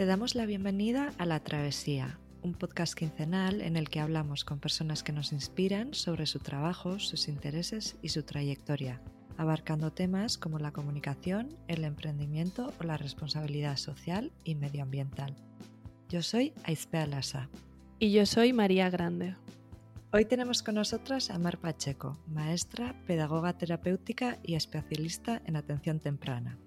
Te damos la bienvenida a La Travesía, un podcast quincenal en el que hablamos con personas que nos inspiran sobre su trabajo, sus intereses y su trayectoria, abarcando temas como la comunicación, el emprendimiento o la responsabilidad social y medioambiental. Yo soy Aispea Lasa. Y yo soy María Grande. Hoy tenemos con nosotras a Mar Pacheco, maestra, pedagoga terapéutica y especialista en atención temprana.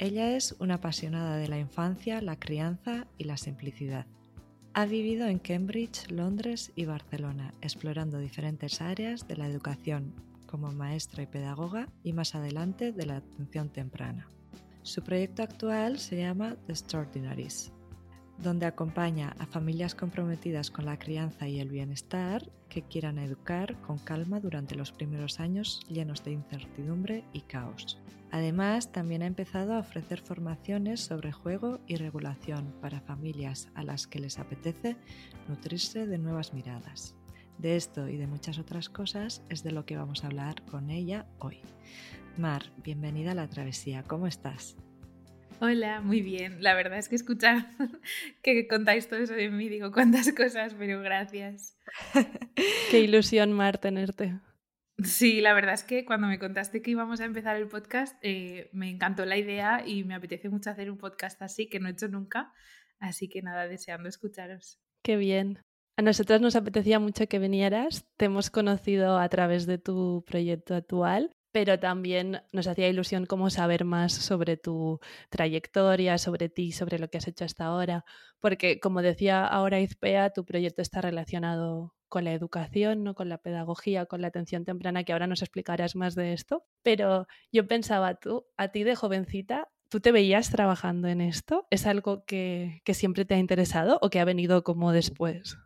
Ella es una apasionada de la infancia, la crianza y la simplicidad. Ha vivido en Cambridge, Londres y Barcelona, explorando diferentes áreas de la educación como maestra y pedagoga y más adelante de la atención temprana. Su proyecto actual se llama The Extraordinaries, donde acompaña a familias comprometidas con la crianza y el bienestar que quieran educar con calma durante los primeros años llenos de incertidumbre y caos. Además, también ha empezado a ofrecer formaciones sobre juego y regulación para familias a las que les apetece nutrirse de nuevas miradas. De esto y de muchas otras cosas es de lo que vamos a hablar con ella hoy. Mar, bienvenida a la travesía, ¿cómo estás? Hola, muy bien. La verdad es que escuchar que contáis todo eso de mí, digo cuántas cosas, pero gracias. Qué ilusión, Mar, tenerte. Sí, la verdad es que cuando me contaste que íbamos a empezar el podcast, eh, me encantó la idea y me apetece mucho hacer un podcast así, que no he hecho nunca. Así que nada, deseando escucharos. Qué bien. A nosotros nos apetecía mucho que vinieras. Te hemos conocido a través de tu proyecto actual, pero también nos hacía ilusión como saber más sobre tu trayectoria, sobre ti, sobre lo que has hecho hasta ahora, porque como decía ahora Izpea, tu proyecto está relacionado con la educación, ¿no? con la pedagogía, con la atención temprana, que ahora nos explicarás más de esto. Pero yo pensaba, tú, a ti de jovencita, ¿tú te veías trabajando en esto? ¿Es algo que, siempre te ha interesado o que ha venido como después?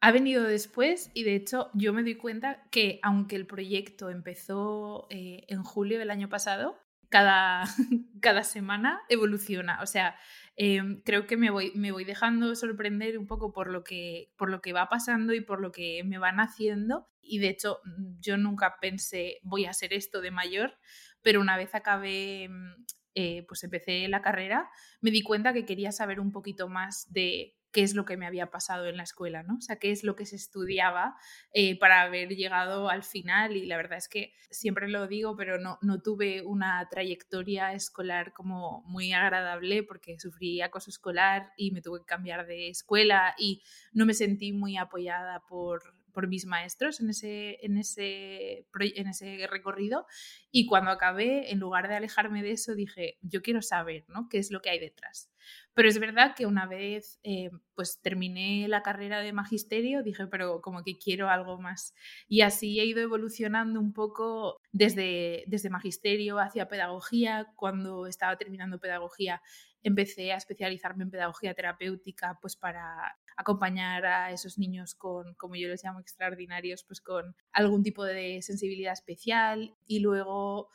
Ha venido después y de hecho yo me doy cuenta que aunque el proyecto empezó eh, en julio del año pasado, cada, cada semana evoluciona. O sea, Em, creo que me voy, me voy dejando sorprender un poco por lo, que, por lo que va pasando y por lo que me van haciendo. Y de hecho, mm, yo nunca pensé voy a hacer esto de mayor, pero una vez acabé, mm, eh, pues empecé la carrera, me di cuenta que quería saber un poquito más de qué es lo que me había pasado en la escuela, ¿no? O sea, qué es lo que se estudiaba eh, para haber llegado al final y la verdad es que siempre lo digo, pero no, no tuve una trayectoria escolar como muy agradable porque sufrí acoso escolar y me tuve que cambiar de escuela y no me sentí muy apoyada por por mis maestros en ese, en, ese, en ese recorrido y cuando acabé, en lugar de alejarme de eso, dije, yo quiero saber ¿no? qué es lo que hay detrás. Pero es verdad que una vez eh, pues terminé la carrera de magisterio, dije, pero como que quiero algo más. Y así he ido evolucionando un poco desde, desde magisterio hacia pedagogía. Cuando estaba terminando pedagogía, empecé a especializarme en pedagogía terapéutica pues para acompañar a esos niños con, como yo les llamo, extraordinarios, pues con algún tipo de sensibilidad especial. Y luego,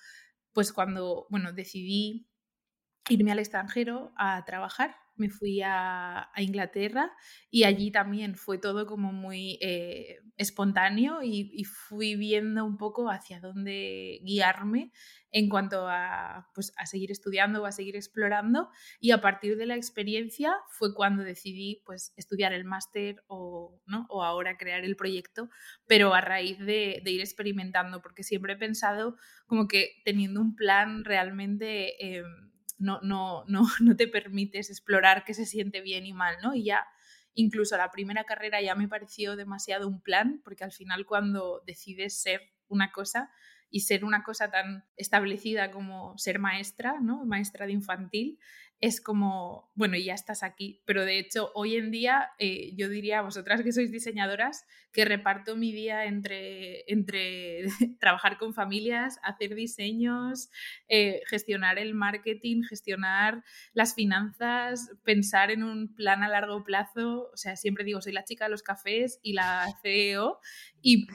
pues cuando, bueno, decidí irme al extranjero a trabajar me fui a, Inglaterra y allí también fue todo como muy eh, espontáneo y, fui viendo un poco hacia dónde guiarme en cuanto a, pues, a seguir estudiando o a seguir explorando y a partir de la experiencia fue cuando decidí pues, estudiar el máster o, ¿no? o ahora crear el proyecto, pero a raíz de, ir experimentando, porque siempre he pensado como que teniendo un plan realmente... Em, no, no, no, no te permites explorar qué se siente bien y mal, ¿no? Y ya incluso la primera carrera ya me pareció demasiado un plan, porque al final cuando decides ser una cosa y ser una cosa tan establecida como ser maestra, ¿no? Maestra de infantil, es como, bueno, ya estás aquí. Pero de hecho, hoy en día, eh, yo diría a vosotras que sois diseñadoras, que reparto mi día entre, entre trabajar con familias, hacer diseños, eh, gestionar el marketing, gestionar las finanzas, pensar en un plan a largo plazo. O sea, siempre digo, soy la chica de los cafés y la CEO. Y,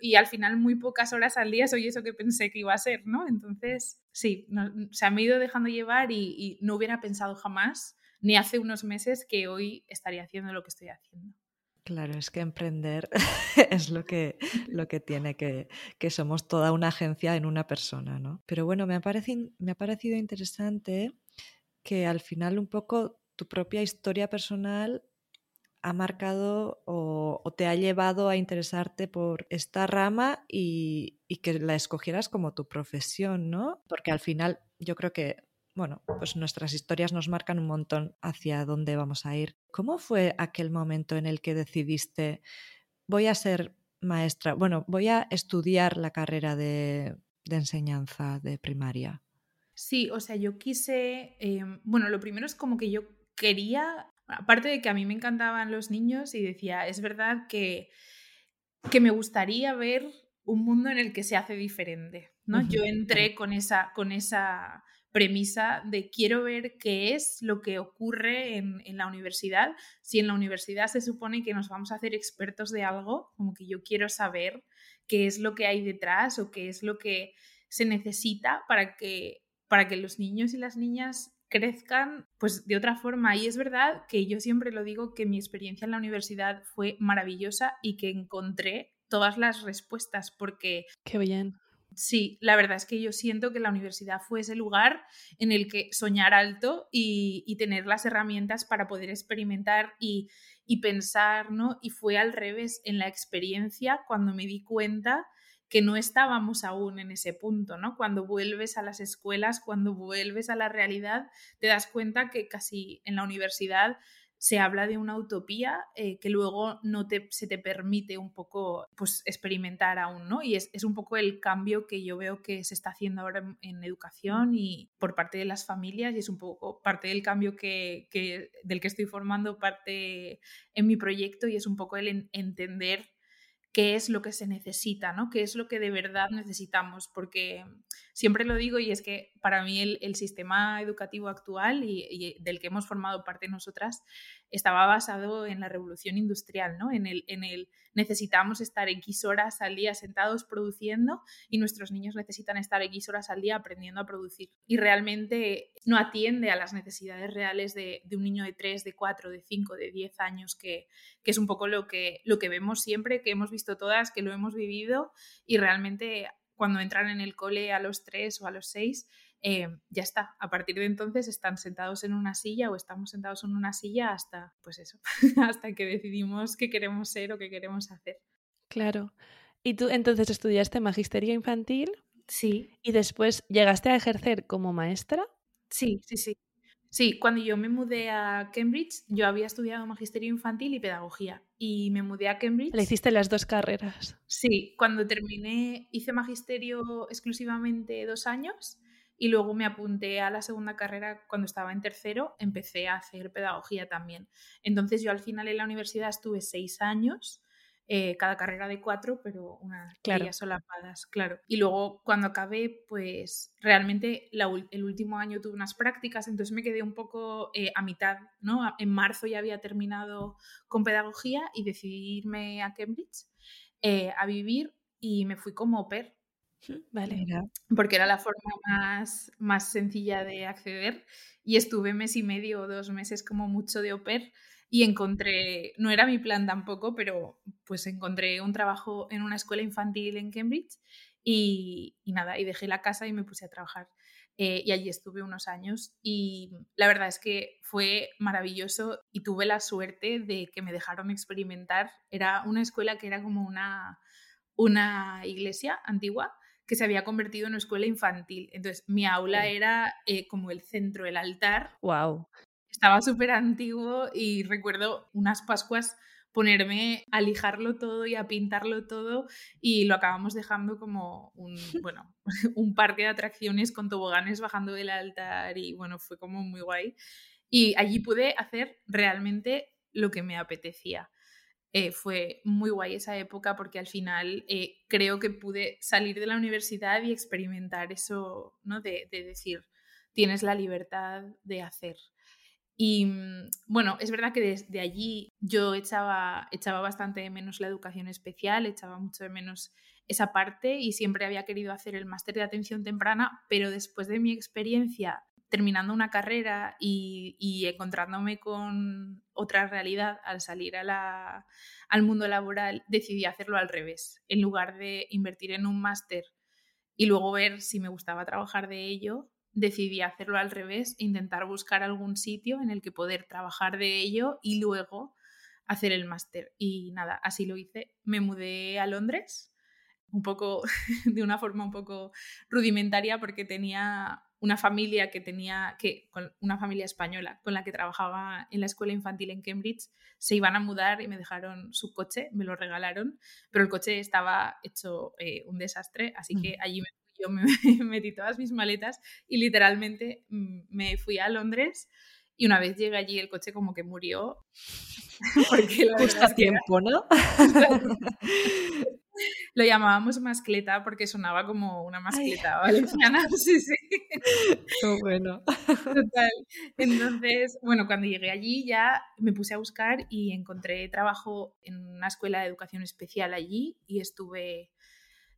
y, al final muy pocas horas al día soy eso que pensé que iba a ser, ¿no? Entonces, sí, se ha ido dejando llevar y, y no hubiera pensado jamás, ni hace unos meses, que hoy estaría haciendo lo que estoy haciendo. Claro, es que emprender es lo que, lo que tiene, que, que, somos toda una agencia en una persona, ¿no? Pero bueno, me ha, parecido, me ha parecido interesante que al final un poco tu propia historia personal ha marcado o, te ha llevado a interesarte por esta rama y, que la escogieras como tu profesión, ¿no? Porque al final yo creo que, bueno, pues nuestras historias nos marcan un montón hacia dónde vamos a ir. ¿Cómo fue aquel momento en el que decidiste, voy a ser maestra, bueno, voy a estudiar la carrera de, enseñanza de primaria? Sí, o sea, yo quise, em, bueno, lo primero es como que yo quería Aparte de que a mí me encantaban los niños y decía, es verdad que, que me gustaría ver un mundo en el que se hace diferente. ¿no? Yo entré con esa, con esa premisa de quiero ver qué es lo que ocurre en, en, la universidad. Si en la universidad se supone que nos vamos a hacer expertos de algo, como que yo quiero saber qué es lo que hay detrás o qué es lo que se necesita para que, para que los niños y las niñas crezcan pues de otra forma. Y es verdad que yo siempre lo digo que mi experiencia en la universidad fue maravillosa y que encontré todas las respuestas porque... Qué bien. Sí, la verdad es que yo siento que la universidad fue ese lugar en el que soñar alto y, y tener las herramientas para poder experimentar y, y pensar, ¿no? Y fue al revés en la experiencia cuando me di cuenta que no estábamos aún en ese punto, ¿no? Cuando vuelves a las escuelas, cuando vuelves a la realidad, te das cuenta que casi en la universidad se habla de una utopía eh, que luego no te, se te permite un poco pues, experimentar aún, ¿no? Y es, un poco el cambio que yo veo que se está haciendo ahora en, educación y por parte de las familias y es un poco parte del cambio que, del que estoy formando parte en mi proyecto y es un poco el entender qué es lo que se necesita, ¿no? ¿Qué es lo que de verdad necesitamos? Porque siempre lo digo y es que para mí el, sistema educativo actual y, del que hemos formado parte nosotras estaba basado en la revolución industrial, ¿no? En el, en el necesitamos estar X horas al día sentados produciendo y nuestros niños necesitan estar X horas al día aprendiendo a producir. Y realmente no atiende a las necesidades reales de, un niño de 3, de 4, de 5, de 10 años, que, que, es un poco lo que, lo que vemos siempre, que hemos visto todas, que lo hemos vivido y realmente cuando entran en el cole a los 3 o a los 6 eh, ya está. A partir de entonces están sentados en una silla o estamos sentados en una silla hasta, pues eso, hasta que decidimos qué queremos ser o qué queremos hacer. Claro. ¿Y tú entonces estudiaste magisterio infantil? Sí. ¿Y después llegaste a ejercer como maestra? Sí, sí, sí. Sí, cuando yo me mudé a Cambridge, yo había estudiado magisterio infantil y pedagogía. Y me mudé a Cambridge. Le hiciste las dos carreras. Sí, cuando terminé, hice magisterio exclusivamente dos años y luego me apunté a la segunda carrera cuando estaba en tercero, empecé a hacer pedagogía también. Entonces yo al final en la universidad estuve seis años, eh, cada carrera de cuatro, pero unas claro. solapadas, claro. Y luego cuando acabé, pues realmente el último año tuve unas prácticas, entonces me quedé un poco eh, a mitad, ¿no? En marzo ya había terminado con pedagogía y decidí irme a Cambridge eh, a vivir y me fui como au pair Vale. Porque era la forma más, más sencilla de acceder y estuve mes y medio o dos meses como mucho de oper y encontré, no era mi plan tampoco, pero pues encontré un trabajo en una escuela infantil en Cambridge y, nada, y dejé la casa y me puse a trabajar. Eh, y allí estuve unos años y la verdad es que fue maravilloso y tuve la suerte de que me dejaron experimentar. Era una escuela que era como una, una iglesia antigua que se había convertido en una escuela infantil. Entonces, mi aula era eh, como el centro, el altar. ¡Wow! Estaba súper antiguo y recuerdo unas Pascuas ponerme a lijarlo todo y a pintarlo todo y lo acabamos dejando como un, bueno, un parque de atracciones con toboganes bajando del altar y bueno, fue como muy guay. Y allí pude hacer realmente lo que me apetecía. Eh, fue muy guay esa época porque al final eh, creo que pude salir de la universidad y experimentar eso, ¿no? De, decir, tienes la libertad de hacer. Y mm, bueno, es verdad que desde allí yo echaba, echaba bastante de menos la educación especial, echaba mucho de menos esa parte y siempre había querido hacer el máster de atención temprana, pero después de mi experiencia terminando una carrera y, encontrándome con otra realidad al salir al mundo laboral, decidí hacerlo al revés. En lugar de invertir en un máster y luego ver si me gustaba trabajar de ello, decidí hacerlo al revés, intentar buscar algún sitio en el que poder trabajar de ello y luego hacer el máster. Y nada, así lo hice. Me mudé a Londres, un poco de una forma un poco rudimentaria porque tenía una familia que tenía que una familia española con la que trabajaba en la escuela infantil en Cambridge se iban a mudar y me dejaron su coche me lo regalaron pero el coche estaba hecho eh, un desastre así que allí me yo me metí todas mis maletas y literalmente mm, me fui a Londres y una vez llegué allí el coche como que murió. Porque la Justo a tiempo, ¿no? Lo llamábamos mascleta porque sonaba como una mascleta valenciana. Sí, sí. bueno. Total. Entonces, bueno, cuando llegué allí ya me puse a buscar y encontré trabajo en una escuela de educación especial allí y estuve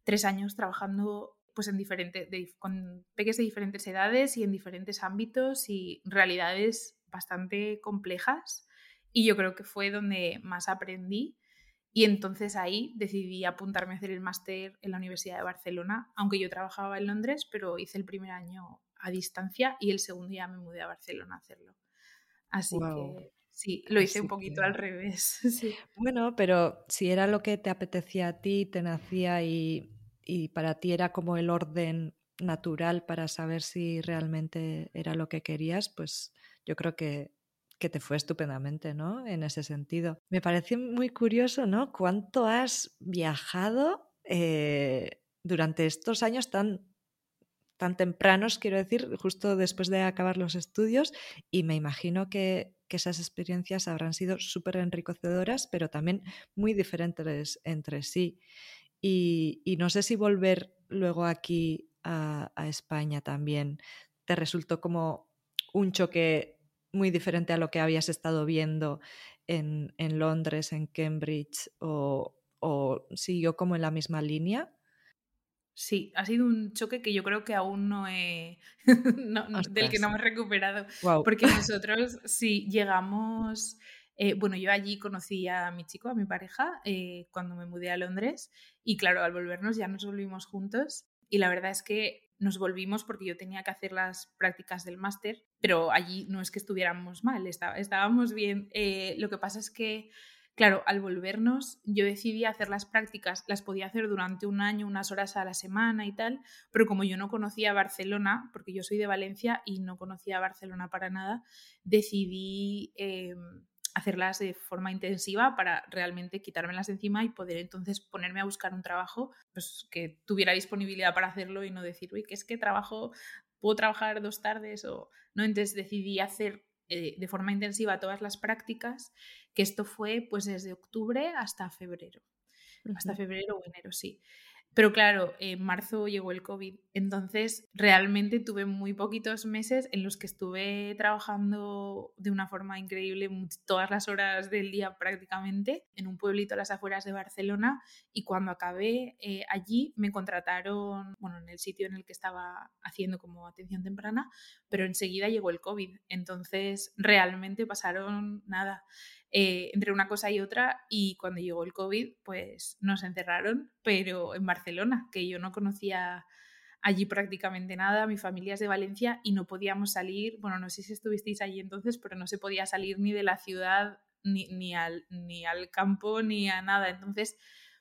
tres años trabajando pues en diferentes, con peques de diferentes edades y en diferentes ámbitos y realidades bastante complejas. Y yo creo que fue donde más aprendí. Y entonces ahí decidí apuntarme a hacer el máster en la Universidad de Barcelona, aunque yo trabajaba en Londres, pero hice el primer año a distancia y el segundo ya me mudé a Barcelona a hacerlo. Así que sí, lo hice un poquito al revés. Bueno, pero si era lo que te apetecía a ti, te nacía y y para ti era como el orden natural para saber si realmente era lo que querías, pues yo creo que, que te fue estupendamente, ¿no? En ese sentido. Me parece muy curioso, ¿no? Cuánto has viajado eh, durante estos años tan, tan tempranos, quiero decir, justo después de acabar los estudios, y me imagino que, que esas experiencias habrán sido súper enriquecedoras, pero también muy diferentes entre sí. Y, no sé si volver luego aquí a, España también te resultó como un choque muy diferente a lo que habías estado viendo en, Londres, en Cambridge, o, siguió como en la misma línea. Sí, ha sido un choque que yo creo que aún no he. del que no me he recuperado. Porque nosotros, si llegamos eh, bueno, yo allí conocí a mi chico, a mi pareja, eh, cuando me mudé a Londres y claro, al volvernos ya nos volvimos juntos y la verdad es que nos volvimos porque yo tenía que hacer las prácticas del máster, pero allí no es que estuviéramos mal, estábamos bien. Eh, lo que pasa es que, claro, al volvernos yo decidí hacer las prácticas, las podía hacer durante un año, unas horas a la semana y tal, pero como yo no conocía Barcelona, porque yo soy de Valencia y no conocía Barcelona para nada, decidí em, hacerlas de forma intensiva para realmente quitármelas de encima y poder entonces ponerme a buscar un trabajo pues, que tuviera disponibilidad para hacerlo y no decir, uy, que es que trabajo, puedo trabajar dos tardes o no. Entonces decidí hacer eh, de forma intensiva todas las prácticas, que esto fue pues desde octubre hasta febrero. Hasta febrero o enero, sí. Pero claro, en marzo llegó el COVID, entonces realmente tuve muy poquitos meses en los que estuve trabajando de una forma increíble todas las horas del día prácticamente en un pueblito a las afueras de Barcelona y cuando acabé eh, allí me contrataron, bueno, en el sitio en el que estaba haciendo como atención temprana, pero enseguida llegó el COVID, entonces realmente pasaron nada. Eh, entre una cosa y otra y cuando llegó el COVID pues nos encerraron, pero en Barcelona, que yo no conocía allí prácticamente nada, mi familia es de Valencia y no podíamos salir, bueno, no sé si estuvisteis allí entonces, pero no se podía salir ni de la ciudad, ni, ni, al, ni al campo, ni a nada. Entonces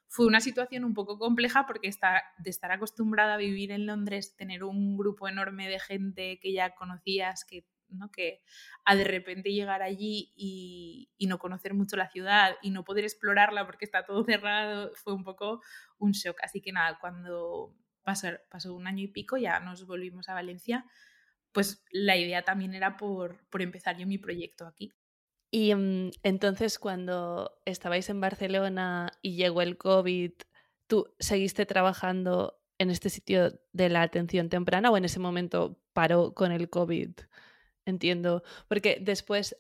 fue una situación un poco compleja porque está, de estar acostumbrada a vivir en Londres, tener un grupo enorme de gente que ya conocías, que que a de repente llegar allí y, no conocer mucho la ciudad y no poder explorarla porque está todo cerrado fue un poco un shock. Así que nada, cuando pasó, pasó un año y pico ya nos volvimos a Valencia, pues la idea también era por, por empezar yo mi proyecto aquí. Y mm, entonces cuando estabais en Barcelona y llegó el COVID, ¿tú seguiste trabajando en este sitio de la atención temprana o en ese momento paró con el COVID? Entiendo, porque después,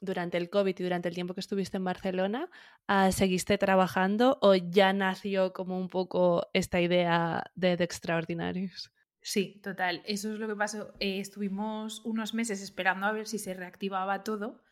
durante el COVID y durante el tiempo que estuviste en Barcelona, ah, ¿seguiste trabajando o ya nació como un poco esta idea de, Extraordinarios? Sí, total. Eso es lo que pasó. Eh, estuvimos unos meses esperando a ver si se reactivaba todo,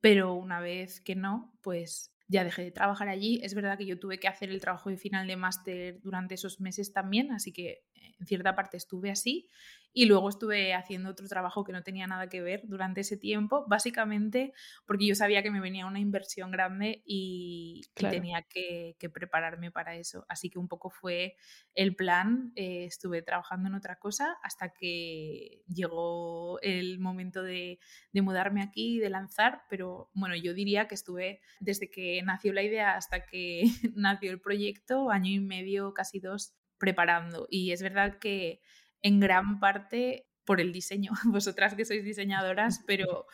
pero una vez que no, pues ya dejé de trabajar allí. Es verdad que yo tuve que hacer el trabajo de final de máster durante esos meses también, así que en cierta parte estuve así y luego estuve haciendo otro trabajo que no tenía nada que ver durante ese tiempo, básicamente porque yo sabía que me venía una inversión grande y, tenía que, prepararme para eso. Así que un poco fue el plan. Eh, estuve trabajando en otra cosa hasta que llegó el momento de, de mudarme aquí y de lanzar, pero bueno, yo diría que estuve desde que nació la idea hasta que nació el proyecto, año y medio, casi dos, preparando. Y es verdad que en gran parte por el diseño, vosotras que sois diseñadoras, pero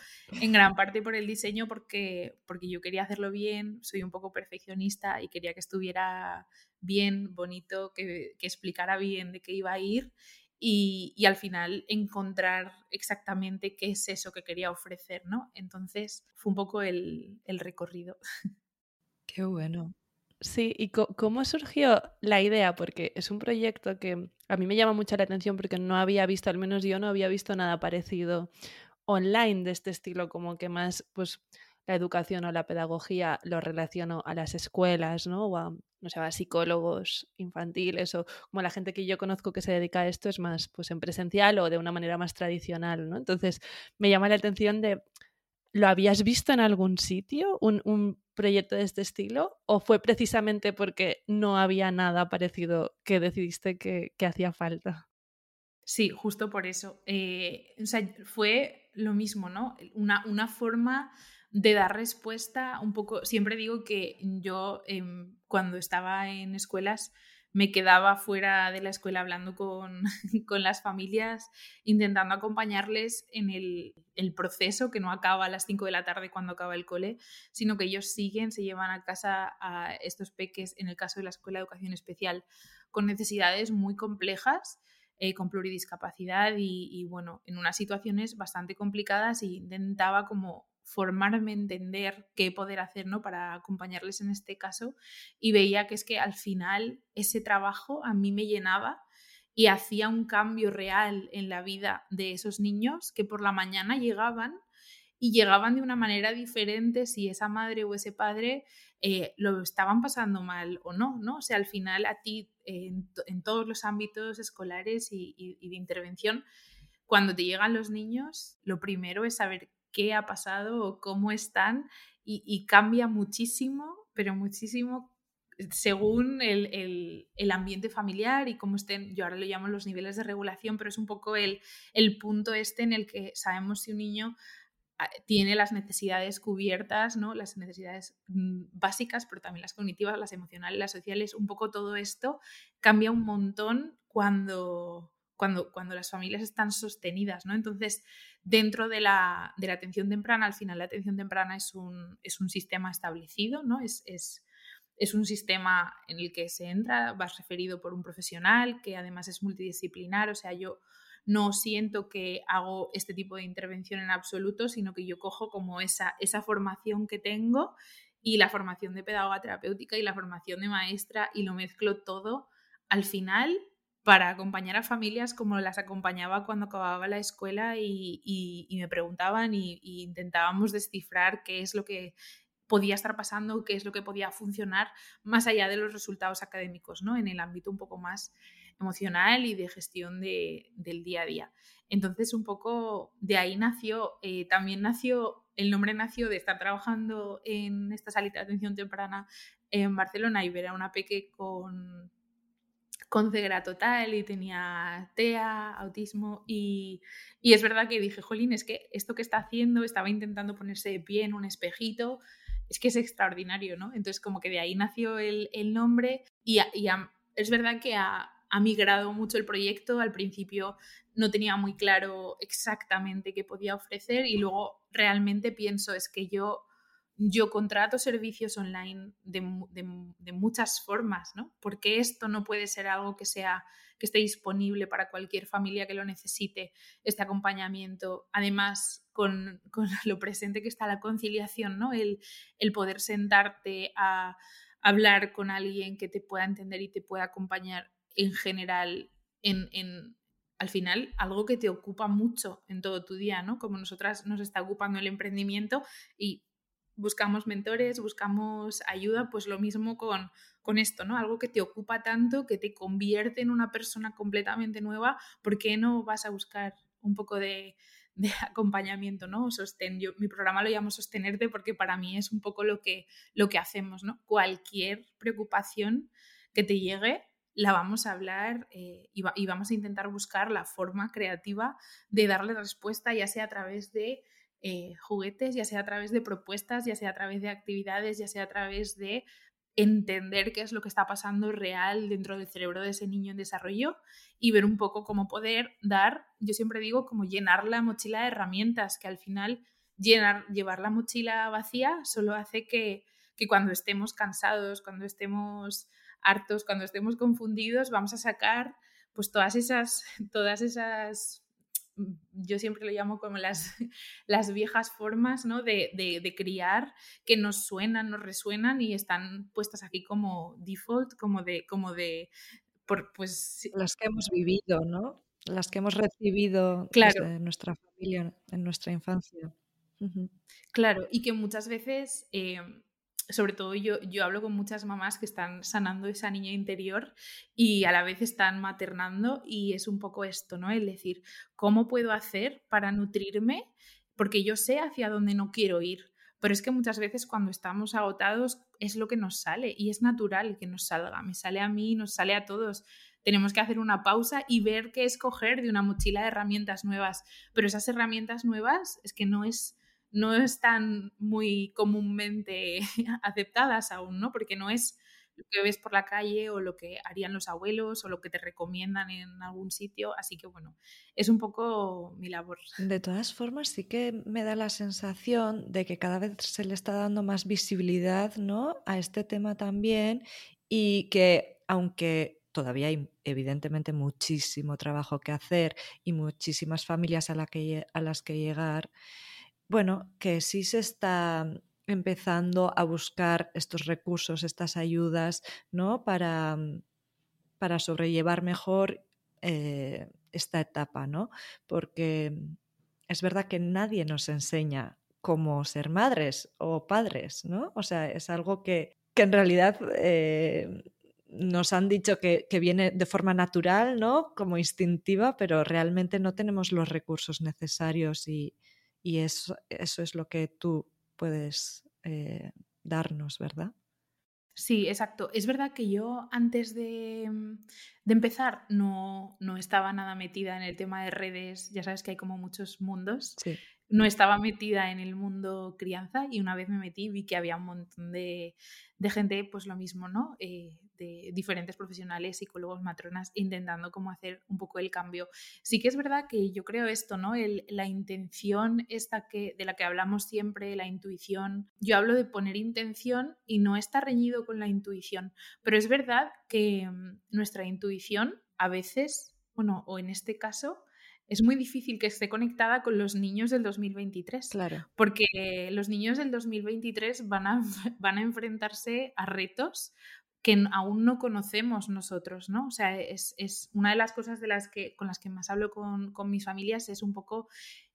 en gran parte por el diseño porque, porque yo quería hacerlo bien, soy un poco perfeccionista y quería que estuviera bien, bonito, que, que explicara bien de qué iba a ir y, y, al final encontrar exactamente qué es eso que quería ofrecer, ¿no? Entonces fue un poco el, el recorrido. Qué bueno. Sí, ¿y cómo surgió la idea? Porque es un proyecto que a mí me llama mucho la atención porque no había visto, al menos yo no había visto nada parecido online de este estilo, como que más pues la educación o la pedagogía lo relaciono a las escuelas, ¿no? O a, no sé, a psicólogos infantiles o como la gente que yo conozco que se dedica a esto es más pues en presencial o de una manera más tradicional, ¿no? Entonces me llama la atención de ¿Lo habías visto en algún sitio, un, proyecto de este estilo? ¿O fue precisamente porque no había nada parecido que decidiste que, hacía falta? Sí, justo por eso. Eh, o sea, fue lo mismo, ¿no? Una, una, forma de dar respuesta un poco. Siempre digo que yo, em, cuando estaba en escuelas, me quedaba fuera de la escuela hablando con, las familias, intentando acompañarles en el, proceso que no acaba a las 5 de la tarde cuando acaba el cole, sino que ellos siguen, se llevan a casa a estos peques, en el caso de la Escuela de Educación Especial, con necesidades muy complejas. Eh, con pluridiscapacidad y, y, bueno, en unas situaciones bastante complicadas y intentaba como formarme, entender qué poder hacer ¿no? para acompañarles en este caso y veía que es que al final ese trabajo a mí me llenaba y hacía un cambio real en la vida de esos niños que por la mañana llegaban y llegaban de una manera diferente si esa madre o ese padre eh, lo estaban pasando mal o no, ¿no? O sea, al final a ti en, todos los ámbitos escolares y, y de intervención, cuando te llegan los niños, lo primero es saber qué ha pasado o cómo están y, cambia muchísimo, pero muchísimo según el, ambiente familiar y cómo estén, yo ahora lo llamo los niveles de regulación, pero es un poco el, el punto este en el que sabemos si un niño ah, tiene las necesidades cubiertas, ¿no? las necesidades mm, básicas, pero también las cognitivas, las emocionales, las sociales, un poco todo esto cambia un montón cuando, cuando, cuando las familias están sostenidas, ¿no? Entonces, dentro de la, de la, atención temprana, al final la atención temprana es un, es un sistema establecido, ¿no? Es, es, es, un sistema en el que se entra, vas referido por un profesional que además es multidisciplinar, o sea, yo no siento que hago este tipo de intervención en absoluto, sino que yo cojo como esa, esa formación que tengo y la formación de pedagoga terapéutica y la formación de maestra y lo mezclo todo al final para acompañar a familias como las acompañaba cuando acababa la escuela y, me preguntaban y, intentábamos descifrar qué es lo que podía estar pasando, qué es lo que podía funcionar más allá de los resultados académicos, ¿no? En el ámbito un poco más emocional y de gestión del día a día. Entonces, un poco de ahí nació, eh, también nació, el nombre nació de estar trabajando en esta salita de atención temprana en Barcelona y ver a una peque con con ceguera total y tenía TEA, autismo y, es verdad que dije, jolín, es que esto que está haciendo, estaba intentando ponerse de pie en un espejito, es que es extraordinario, ¿no? Entonces como que de ahí nació el, nombre y, es verdad que ha, ha migrado mucho el proyecto, al principio no tenía muy claro exactamente qué podía ofrecer y luego realmente pienso es que yo yo contrato servicios online de, muchas formas, ¿no? Porque esto no puede ser algo que sea que esté disponible para cualquier familia que lo necesite, este acompañamiento. Además, con, lo presente que está la conciliación, ¿no? El, poder sentarte a hablar con alguien que te pueda entender y te pueda acompañar en general en, en al final algo que te ocupa mucho en todo tu día, ¿no? Como nosotras nos está ocupando el emprendimiento y buscamos mentores, buscamos ayuda, pues lo mismo con, con esto, ¿no? Algo que te ocupa tanto, que te convierte en una persona completamente nueva, ¿por qué no vas a buscar un poco de, acompañamiento, ¿no? Sostén. Mi programa lo llamo Sostenerte porque para mí es un poco lo que, lo que hacemos, ¿no? Cualquier preocupación que te llegue, la vamos a hablar eh, y, y, vamos a intentar buscar la forma creativa de darle respuesta, ya sea a través de eh, juguetes, ya sea a través de propuestas, ya sea a través de actividades, ya sea a través de entender qué es lo que está pasando real dentro del cerebro de ese niño en desarrollo y ver un poco cómo poder dar, yo siempre digo, como llenar la mochila de herramientas, que al final llenar, llevar la mochila vacía solo hace que, que cuando estemos cansados, cuando estemos hartos, cuando estemos confundidos, vamos a sacar pues todas esas, todas esas yo siempre lo llamo como las, las viejas formas ¿no? de, de, criar que nos suenan, nos resuenan y están puestas aquí como default, como de, como de por, pues... Las que hemos vivido, ¿no? Las que hemos recibido claro. desde nuestra familia, en nuestra infancia. Claro, y que muchas veces eh, sobre todo yo, yo hablo con muchas mamás que están sanando esa niña interior y a la vez están maternando y es un poco esto, ¿no? El decir, ¿cómo puedo hacer para nutrirme? Porque yo sé hacia dónde no quiero ir, pero es que muchas veces cuando estamos agotados es lo que nos sale y es natural que nos salga, me sale a mí, nos sale a todos. Tenemos que hacer una pausa y ver qué escoger de una mochila de herramientas nuevas, pero esas herramientas nuevas es que no es no están muy comúnmente aceptadas aún, ¿no? Porque no es lo que ves por la calle o lo que harían los abuelos o lo que te recomiendan en algún sitio. Así que bueno, es un poco mi labor. De todas formas, sí que me da la sensación de que cada vez se le está dando más visibilidad ¿no? a este tema también y que aunque todavía hay evidentemente muchísimo trabajo que hacer y muchísimas familias a, que, a las que llegar, bueno, que sí se está empezando a buscar estos recursos, estas ayudas, ¿no? Para, mm, para sobrellevar mejor eh, esta etapa, ¿no? Porque mm, es verdad que nadie nos enseña cómo ser madres o padres, ¿no? O sea, es algo que, que en realidad eh, nos han dicho que, que, viene de forma natural, ¿no? Como instintiva, pero realmente no tenemos los recursos necesarios y, y eso, eso es lo que tú puedes eh, darnos, ¿verdad? Sí, exacto. Es verdad que yo antes de, de, empezar no, no estaba nada metida en el tema de redes, ya sabes que hay como muchos mundos. Sí. No estaba metida en el mundo crianza y una vez me metí vi que había un montón de, de gente, pues lo mismo, ¿no? Eh, de diferentes profesionales, psicólogos, matronas, intentando cómo hacer un poco el cambio. Sí que es verdad que yo creo esto, ¿no? La intención esta que, de la que hablamos siempre, la intuición. Yo hablo de poner intención y no está reñido con la intuición, pero es verdad que mm, nuestra intuición a veces, bueno, o en este caso, es muy difícil que esté conectada con los niños del 2023. Claro. Porque los niños del 2023 van a, van a enfrentarse a retos que aún no conocemos nosotros, ¿no? O sea, es, una de las cosas de las que, con las que más hablo con, con, mis familias es un poco,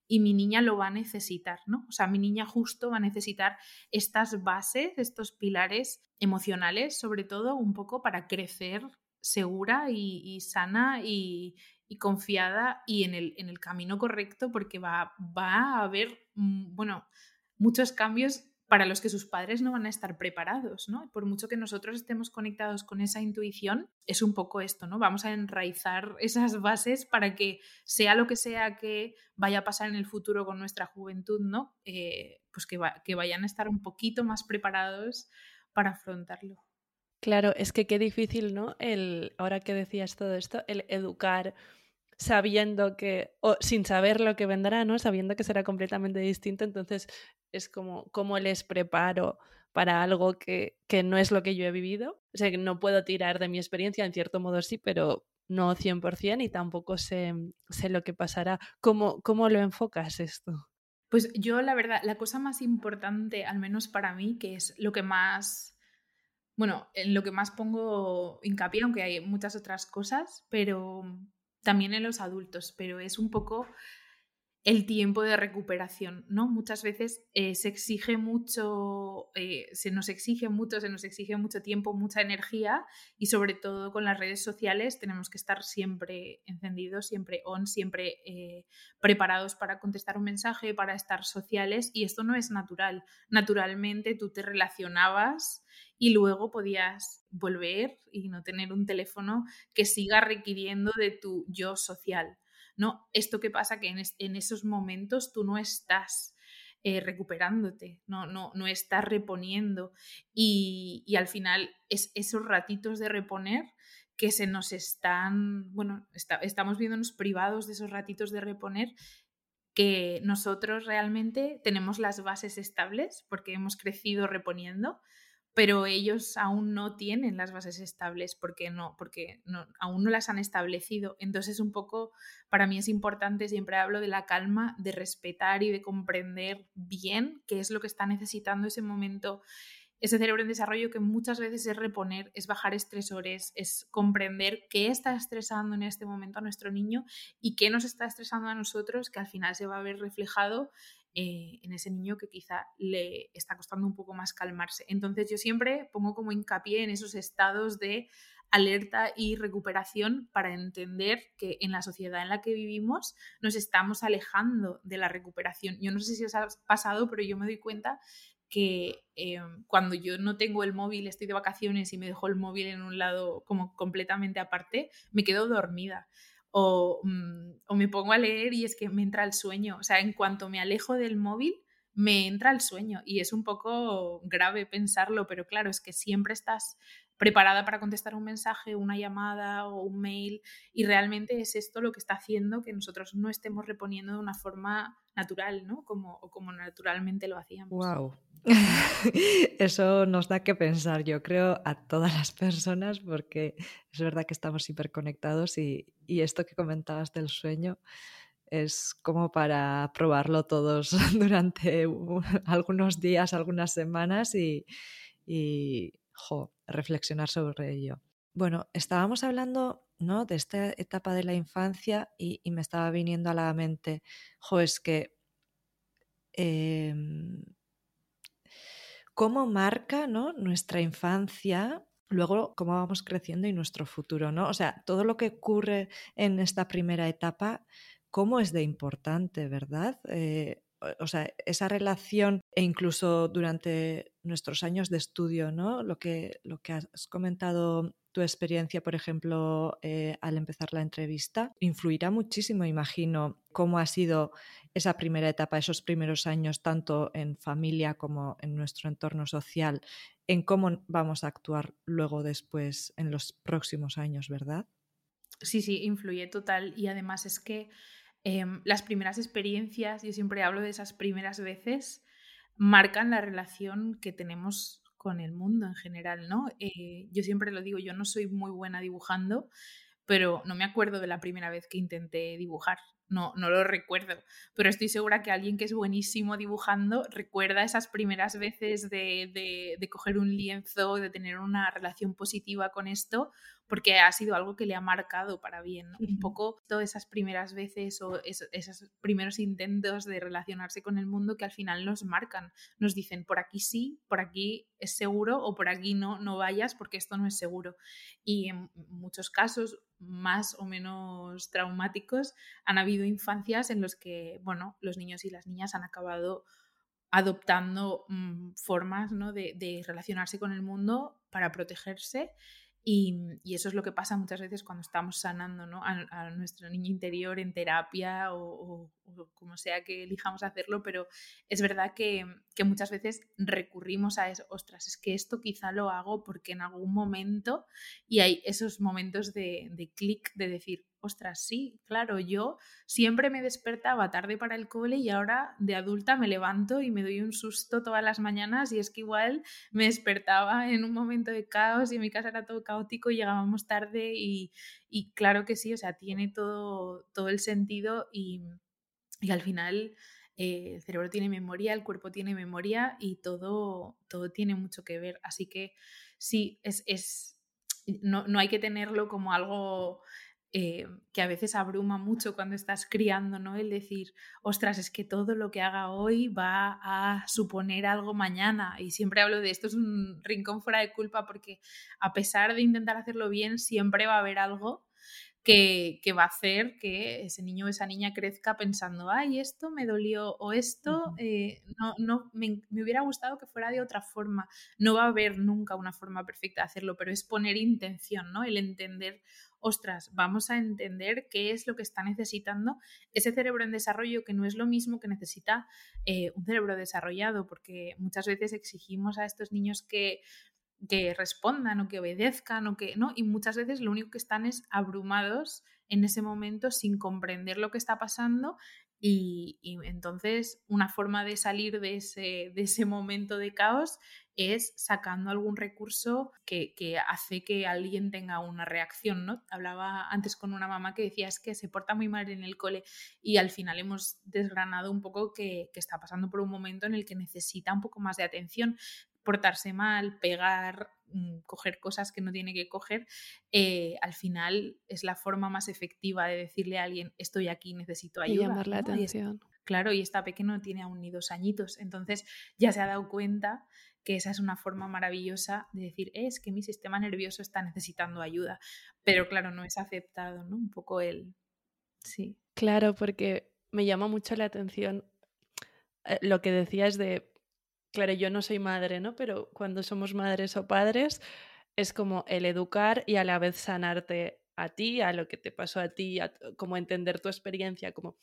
y mi niña lo va a necesitar, ¿no? O sea, mi niña justo va a necesitar estas bases, estos pilares emocionales, sobre todo, un poco para crecer segura y, sana y, y, confiada y en el, en el camino correcto, porque va, va a haber, mm, bueno, muchos cambios para los que sus padres no van a estar preparados, ¿no? Por mucho que nosotros estemos conectados con esa intuición, es un poco esto, ¿no? Vamos a enraizar esas bases para que sea lo que sea que vaya a pasar en el futuro con nuestra juventud, ¿no? Eh, pues que, que vayan a estar un poquito más preparados para afrontarlo. Claro, es que qué difícil, ¿no? El, ahora que decías todo esto, el educar sabiendo que, o sin saber lo que vendrá, ¿no? Sabiendo que será completamente distinto, entonces es como cómo les preparo para algo que, que, no es lo que yo he vivido. O sea, que no puedo tirar de mi experiencia, en cierto modo sí, pero no 100% y tampoco sé, sé lo que pasará. ¿Cómo, ¿Cómo lo enfocas esto? Pues yo, la verdad, la cosa más importante, al menos para mí, que es lo que más, bueno, en lo que más pongo hincapié, aunque hay muchas otras cosas, pero también en los adultos, pero es un poco el tiempo de recuperación, ¿no? Muchas veces eh, se exige mucho, eh, se nos exige mucho, se nos exige mucho tiempo, mucha energía y sobre todo con las redes sociales tenemos que estar siempre encendidos, siempre on, siempre eh, preparados para contestar un mensaje, para estar sociales y esto no es natural. Naturalmente tú te relacionabas y luego podías volver y no tener un teléfono que siga requiriendo de tu yo social. ¿no? Esto que pasa que en, esos momentos tú no estás eh, recuperándote, no, no, no estás reponiendo y, al final es esos ratitos de reponer que se nos están, bueno, estamos viéndonos privados de esos ratitos de reponer que nosotros realmente tenemos las bases estables porque hemos crecido reponiendo, pero ellos aún no tienen las bases estables porque no, porque no, aún no las han establecido. Entonces, un poco para mí es importante, siempre hablo de la calma, de respetar y de comprender bien qué es lo que está necesitando ese momento, ese cerebro en desarrollo que muchas veces es reponer, es bajar estresores, es comprender qué está estresando en este momento a nuestro niño y qué nos está estresando a nosotros, que al final se va a ver reflejado eh, en ese niño que quizá le está costando un poco más calmarse. Entonces yo siempre pongo como hincapié en esos estados de alerta y recuperación para entender que en la sociedad en la que vivimos nos estamos alejando de la recuperación. Yo no sé si os ha pasado, pero yo me doy cuenta que eh, cuando yo no tengo el móvil, estoy de vacaciones y me dejo el móvil en un lado como completamente aparte, me quedo dormida. Mm, o, me pongo a leer y es que me entra el sueño. O sea, en cuanto me alejo del móvil, me entra el sueño. Y es un poco grave pensarlo, pero claro, es que siempre estás preparada para contestar un mensaje, una llamada o un mail y realmente es esto lo que está haciendo que nosotros no estemos reponiendo de una forma natural, ¿no? Como, como naturalmente lo hacíamos. Wow. Eso nos da que pensar, yo creo, a todas las personas, porque es verdad que estamos hiperconectados y, y esto que comentabas del sueño es como para probarlo todos durante algunos días, algunas semanas y, y reflexionar sobre ello. Bueno, estábamos hablando ¿no? de esta etapa de la infancia y, me estaba viniendo a la mente, jo, es que em, cómo marca ¿no? nuestra infancia, luego cómo vamos creciendo y nuestro futuro, ¿no? O sea, todo lo que ocurre en esta primera etapa, cómo es de importante, ¿verdad? Eh, o sea, esa relación e incluso durante nuestros años de estudio, ¿no? Lo que, lo que has comentado tu experiencia, por ejemplo, eh, al empezar la entrevista, influirá muchísimo, imagino, cómo ha sido esa primera etapa, esos primeros años, tanto en familia como en nuestro entorno social, en cómo vamos a actuar luego después en los próximos años, ¿verdad? Sí, sí, influye total. Y además es que em, las primeras experiencias, yo siempre hablo de esas primeras veces, marcan la relación que tenemos con el mundo en general, ¿no? Eh, yo siempre lo digo, yo no soy muy buena dibujando, pero no me acuerdo de la primera vez que intenté dibujar no, no lo recuerdo, pero estoy segura que alguien que es buenísimo dibujando recuerda esas primeras veces de, de, coger un lienzo, de tener una relación positiva con esto, porque ha sido algo que le ha marcado para bien. Un poco todas esas primeras veces o esos, primeros intentos de relacionarse con el mundo que al final nos marcan, nos dicen por aquí sí, por aquí es seguro o por aquí no, no vayas porque esto no es seguro. Y en muchos casos más o menos traumáticos han habido infancias en los que, bueno, los niños y las niñas han acabado adoptando mm, formas ¿no? de, de, relacionarse con el mundo para protegerse y, eso es lo que pasa muchas veces cuando estamos sanando ¿no? a, nuestro niño interior en terapia o, como sea que elijamos hacerlo, pero es verdad que, que, muchas veces recurrimos a eso, ostras, es que esto quizá lo hago porque en algún momento, y hay esos momentos de, de clic de decir, ostras, sí, claro, yo siempre me despertaba tarde para el cole y ahora de adulta me levanto y me doy un susto todas las mañanas y es que igual me despertaba en un momento de caos y en mi casa era todo caótico y llegábamos tarde y, claro que sí, o sea, tiene todo, todo el sentido y, al final... Eh, el cerebro tiene memoria, el cuerpo tiene memoria y todo, todo tiene mucho que ver. Así que sí, es, es no, no hay que tenerlo como algo eh, que a veces abruma mucho cuando estás criando, ¿no? El decir, ostras, es que todo lo que haga hoy va a suponer algo mañana. Y siempre hablo de esto, es un rincón fuera de culpa porque a pesar de intentar hacerlo bien, siempre va a haber algo que, va a hacer que ese niño o esa niña crezca pensando, ay, esto me dolió o esto eh, no, no me, me, hubiera gustado que fuera de otra forma. No va a haber nunca una forma perfecta de hacerlo, pero es poner intención, ¿no? El entender, ostras, vamos a entender qué es lo que está necesitando ese cerebro en desarrollo, que no es lo mismo que necesita eh, un cerebro desarrollado, porque muchas veces exigimos a estos niños que que respondan o que obedezcan o que no y muchas veces lo único que están es abrumados en ese momento sin comprender lo que está pasando y, entonces una forma de salir de ese, de ese, momento de caos es sacando algún recurso que, que, hace que alguien tenga una reacción, ¿no? Hablaba antes con una mamá que decía es que se porta muy mal en el cole y al final hemos desgranado un poco que, que está pasando por un momento en el que necesita un poco más de atención, portarse mal, pegar, mm, coger cosas que no tiene que coger, eh, al final es la forma más efectiva de decirle a alguien, estoy aquí, necesito ayuda. Y llamar la atención. Claro, y está pequeño no tiene aún ni dos añitos, entonces ya se ha dado cuenta que esa es una forma maravillosa de decir, es que mi sistema nervioso está necesitando ayuda, pero claro, no es aceptado, ¿no? Un poco el... Sí. Claro, porque me llama mucho la atención eh, lo que decías de claro, yo no soy madre, ¿no? Pero cuando somos madres o padres, es como el educar y a la vez sanarte a ti, a lo que te pasó a ti, como entender tu experiencia, como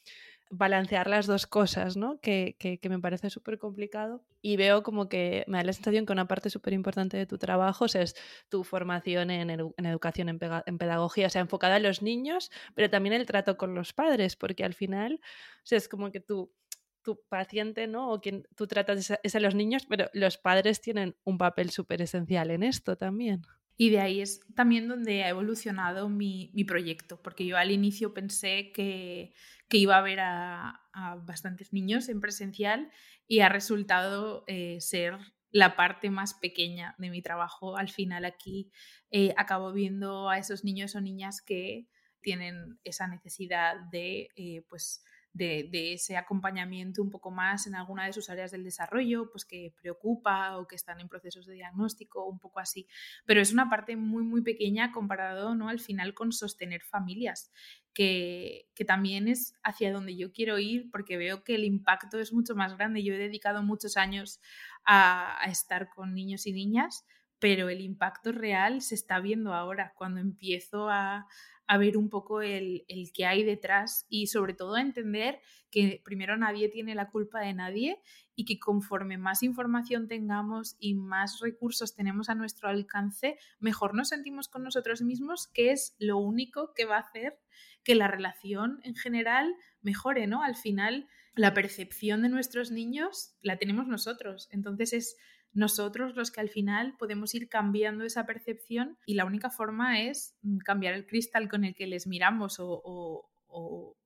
balancear las dos cosas, ¿no? Que, que, me parece súper complicado. Y veo como que me da la sensación que una parte súper importante de tu trabajo es tu formación en, educación, en, pedagogía, o sea, enfocada en los niños, pero también el trato con los padres, porque al final, o es como que tú tu paciente, ¿no? O quien tú tratas es a, los niños, pero los padres tienen un papel súper esencial en esto también. Y de ahí es también donde ha evolucionado mi, proyecto, porque yo al inicio pensé que, iba a ver a, bastantes niños en presencial y ha resultado eh, ser la parte más pequeña de mi trabajo. Al final aquí eh, acabo viendo a esos niños o niñas que tienen esa necesidad de, eh, pues, de, ese acompañamiento un poco más en alguna de sus áreas del desarrollo, pues que preocupa o que están en procesos de diagnóstico, un poco así. Pero es una parte muy, muy pequeña comparado ¿no? al final con sostener familias, que, que también es hacia donde yo quiero ir porque veo que el impacto es mucho más grande. Yo he dedicado muchos años a, a estar con niños y niñas, pero el impacto real se está viendo ahora, cuando empiezo a, a ver un poco el, el que hay detrás y sobre todo a entender que primero nadie tiene la culpa de nadie y que conforme más información tengamos y más recursos tenemos a nuestro alcance, mejor nos sentimos con nosotros mismos, que es lo único que va a hacer que la relación en general mejore, ¿no? Al final, la percepción de nuestros niños la tenemos nosotros. Entonces es nosotros los que al final podemos ir cambiando esa percepción y la única forma es mm, cambiar el cristal con el que les miramos o,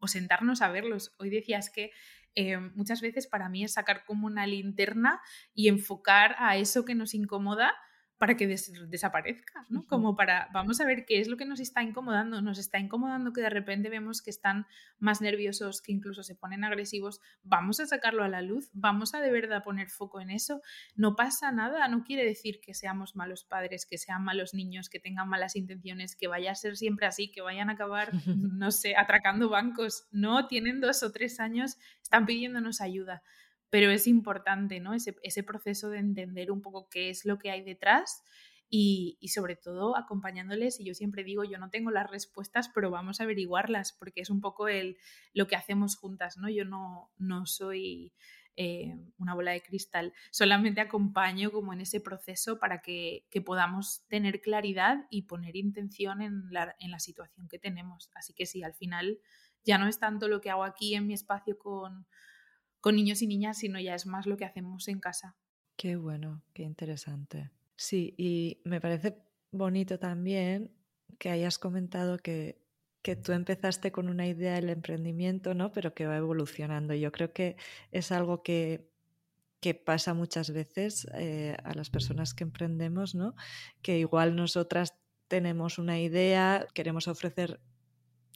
sentarnos a verlos. Hoy decías que eh, muchas veces para mí es sacar como una linterna y enfocar a eso que nos incomoda para que desaparezca, ¿no? Como para, vamos a ver qué es lo que nos está incomodando. Nos está incomodando que de repente vemos que están más nerviosos, que incluso se ponen agresivos. Vamos a sacarlo a la luz, vamos a de verdad poner foco en eso. No pasa nada, no quiere decir que seamos malos padres, que sean malos niños, que tengan malas intenciones, que vaya a ser siempre así, que vayan a acabar, no sé, atracando bancos. No, tienen dos o tres años, están pidiéndonos ayuda pero es importante, ¿no? Ese, proceso de entender un poco qué es lo que hay detrás y, sobre todo acompañándoles. Y yo siempre digo, yo no tengo las respuestas, pero vamos a averiguarlas, porque es un poco el, lo que hacemos juntas, ¿no? Yo no, no soy eh, una bola de cristal, solamente acompaño como en ese proceso para que, que podamos tener claridad y poner intención en la, en la situación que tenemos. Así que sí, al final ya no es tanto lo que hago aquí en mi espacio con con niños y niñas, sino ya es más lo que hacemos en casa. Qué bueno, qué interesante. Sí, y me parece bonito también que hayas comentado que, que tú empezaste con una idea del emprendimiento, ¿no? Pero que va evolucionando. Yo creo que es algo que, que pasa muchas veces eh, a las personas que emprendemos, ¿no? Que igual nosotras tenemos una idea, queremos ofrecer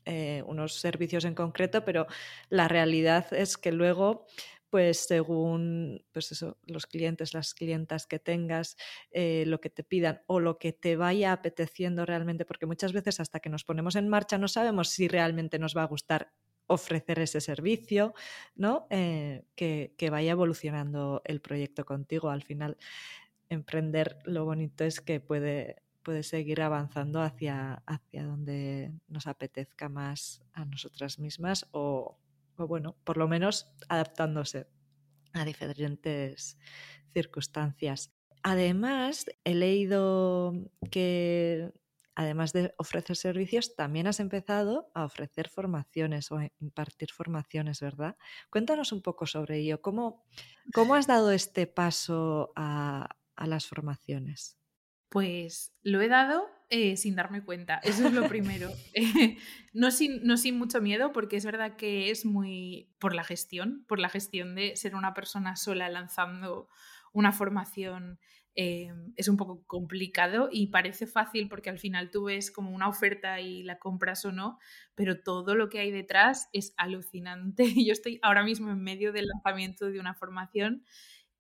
eh, unos servicios en concreto, pero la realidad es que luego pues según pues eso, los clientes, las clientas que tengas, eh, lo que te pidan o lo que te vaya apeteciendo realmente, porque muchas veces hasta que nos ponemos en marcha no sabemos si realmente nos va a gustar ofrecer ese servicio, ¿no? Eh, que, que, vaya evolucionando el proyecto contigo. Al final, emprender lo bonito es que puede, puede seguir avanzando hacia, hacia donde nos apetezca más a nosotras mismas o, bueno, por lo menos adaptándose a diferentes circunstancias. Además, he leído que además de ofrecer servicios, también has empezado a ofrecer formaciones o a impartir formaciones, ¿verdad? Cuéntanos un poco sobre ello. ¿Cómo, cómo has dado este paso a las formaciones? Pues lo he dado eh, sin darme cuenta, eso es lo primero. no, sin, no sin mucho miedo, porque es verdad que es muy por la gestión, por la gestión de ser una persona sola lanzando una formación. Eh, es un poco complicado y parece fácil porque al final tú ves como una oferta y la compras o no, pero todo lo que hay detrás es alucinante. Yo estoy ahora mismo en medio del lanzamiento de una formación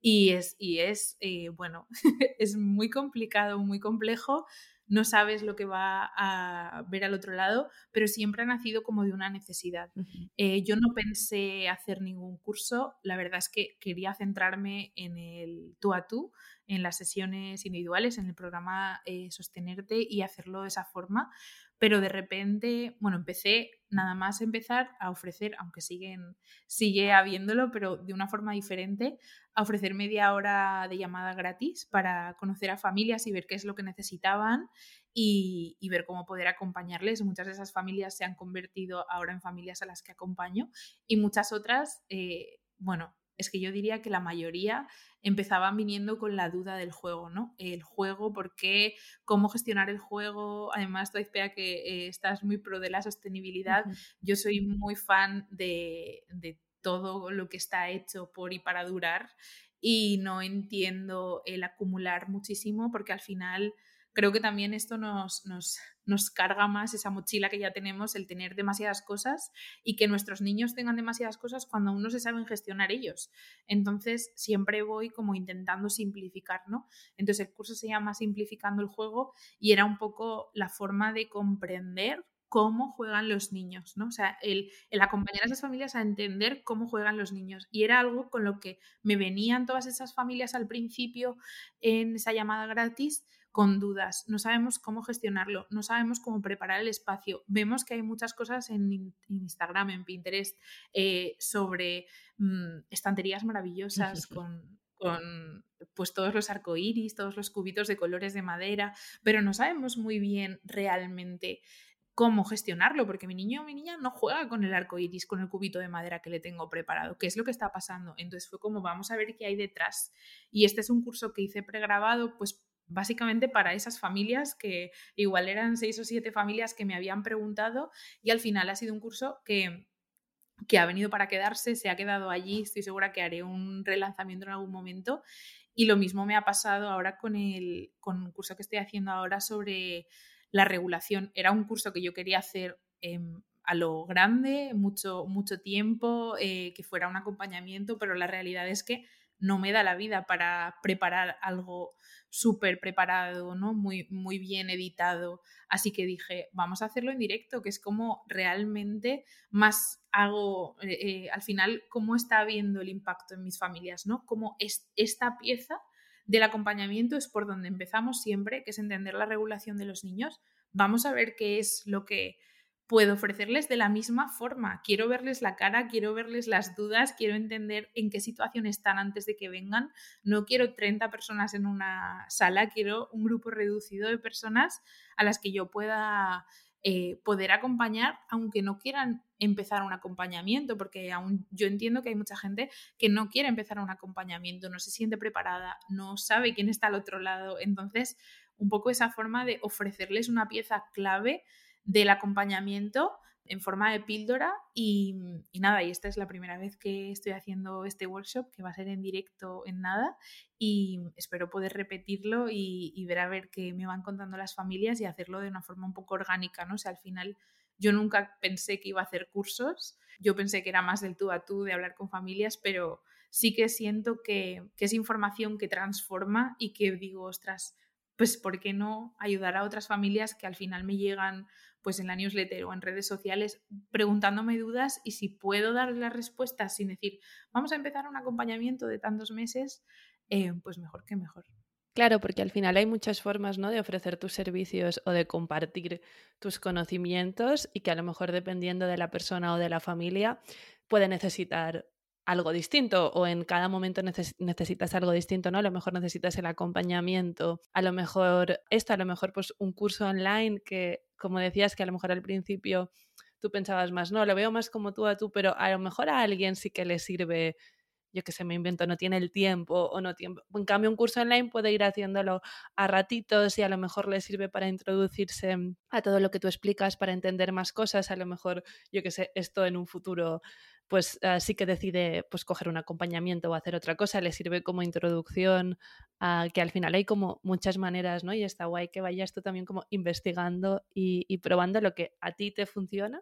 y es, y es eh, bueno, es muy complicado, muy complejo, no sabes lo que va a ver al otro lado, pero siempre ha nacido como de una necesidad. Eh, yo no pensé hacer ningún curso, la verdad es que quería centrarme en el tú a tú, en las sesiones individuales, en el programa eh, Sostenerte y hacerlo de esa forma, pero de repente, bueno, empecé nada más empezar a ofrecer, aunque siguen, sigue habiéndolo, pero de una forma diferente, a ofrecer media hora de llamada gratis para conocer a familias y ver qué es lo que necesitaban y, ver cómo poder acompañarles. Muchas de esas familias se han convertido ahora en familias a las que acompaño y muchas otras, eh, bueno, es que yo diría que la mayoría empezaban viniendo con la duda del juego, ¿no? El juego, ¿por qué? ¿Cómo gestionar el juego? Además, tú, espera que eh, estás muy pro de la sostenibilidad. Yo soy muy fan de, de todo lo que está hecho por y para durar y no entiendo el acumular muchísimo porque al final creo que también esto nos, nos, nos, carga más esa mochila que ya tenemos, el tener demasiadas cosas y que nuestros niños tengan demasiadas cosas cuando aún no se saben gestionar ellos. Entonces, siempre voy como intentando simplificar, ¿no? Entonces, el curso se llama Simplificando el juego y era un poco la forma de comprender cómo juegan los niños, ¿no? O sea, el, el, acompañar a esas familias a entender cómo juegan los niños. Y era algo con lo que me venían todas esas familias al principio en esa llamada gratis con dudas, no sabemos cómo gestionarlo, no sabemos cómo preparar el espacio. Vemos que hay muchas cosas en, Instagram, en Pinterest, eh, sobre mm, estanterías maravillosas con, con pues todos los arcoíris, todos los cubitos de colores de madera, pero no sabemos muy bien realmente cómo gestionarlo, porque mi niño o mi niña no juega con el arco iris, con el cubito de madera que le tengo preparado, qué es lo que está pasando. Entonces fue como, vamos a ver qué hay detrás. Y este es un curso que hice pregrabado, pues básicamente para esas familias que igual eran seis o siete familias que me habían preguntado y al final ha sido un curso que, que ha venido para quedarse, se ha quedado allí, estoy segura que haré un relanzamiento en algún momento y lo mismo me ha pasado ahora con, el, con un curso que estoy haciendo ahora sobre la regulación. Era un curso que yo quería hacer a lo grande, mucho, mucho tiempo, eh, que fuera un acompañamiento, pero la realidad es que no me da la vida para preparar algo súper preparado, ¿no? Muy, muy bien editado. Así que dije, vamos a hacerlo en directo, que es como realmente más hago, eh, eh, al final, cómo está habiendo el impacto en mis familias, ¿no? Como es, esta pieza del acompañamiento es por donde empezamos siempre, que es entender la regulación de los niños. Vamos a ver qué es lo que puedo ofrecerles de la misma forma. Quiero verles la cara, quiero verles las dudas, quiero entender en qué situación están antes de que vengan. No quiero 30 personas en una sala, quiero un grupo reducido de personas a las que yo pueda eh, poder acompañar, aunque no quieran empezar un acompañamiento, porque aún yo entiendo que hay mucha gente que no quiere empezar un acompañamiento, no se siente preparada, no sabe quién está al otro lado. Entonces, un poco esa forma de ofrecerles una pieza clave del acompañamiento en forma de píldora y, nada, y esta es la primera vez que estoy haciendo este workshop que va a ser en directo en nada y espero poder repetirlo y, ver a ver qué me van contando las familias y hacerlo de una forma un poco orgánica, ¿no? O sea, al final yo nunca pensé que iba a hacer cursos, yo pensé que era más del tú a tú, de hablar con familias, pero sí que siento que, que es información que transforma y que digo, ostras, pues ¿por qué no ayudar a otras familias que al final me llegan pues en la newsletter o en redes sociales preguntándome dudas y si puedo darle las respuestas sin decir, vamos a empezar un acompañamiento de tantos meses, eh, pues mejor que mejor. Claro, porque al final hay muchas formas ¿no? de ofrecer tus servicios o de compartir tus conocimientos y que a lo mejor dependiendo de la persona o de la familia puede necesitar algo distinto o en cada momento necesitas algo distinto, ¿no? A lo mejor necesitas el acompañamiento, a lo mejor esto, a lo mejor pues un curso online que, como decías, que a lo mejor al principio tú pensabas más, no, lo veo más como tú a tú, pero a lo mejor a alguien sí que le sirve yo que sé, me invento, no tiene el tiempo o no tiempo. En cambio, un curso online puede ir haciéndolo a ratitos y a lo mejor le sirve para introducirse a todo lo que tú explicas, para entender más cosas. A lo mejor, yo que sé, esto en un futuro pues uh, sí que decide pues coger un acompañamiento o hacer otra cosa, le sirve como introducción, a que al final hay como muchas maneras, ¿no? Y está guay que vayas tú también como investigando y, y probando lo que a ti te funciona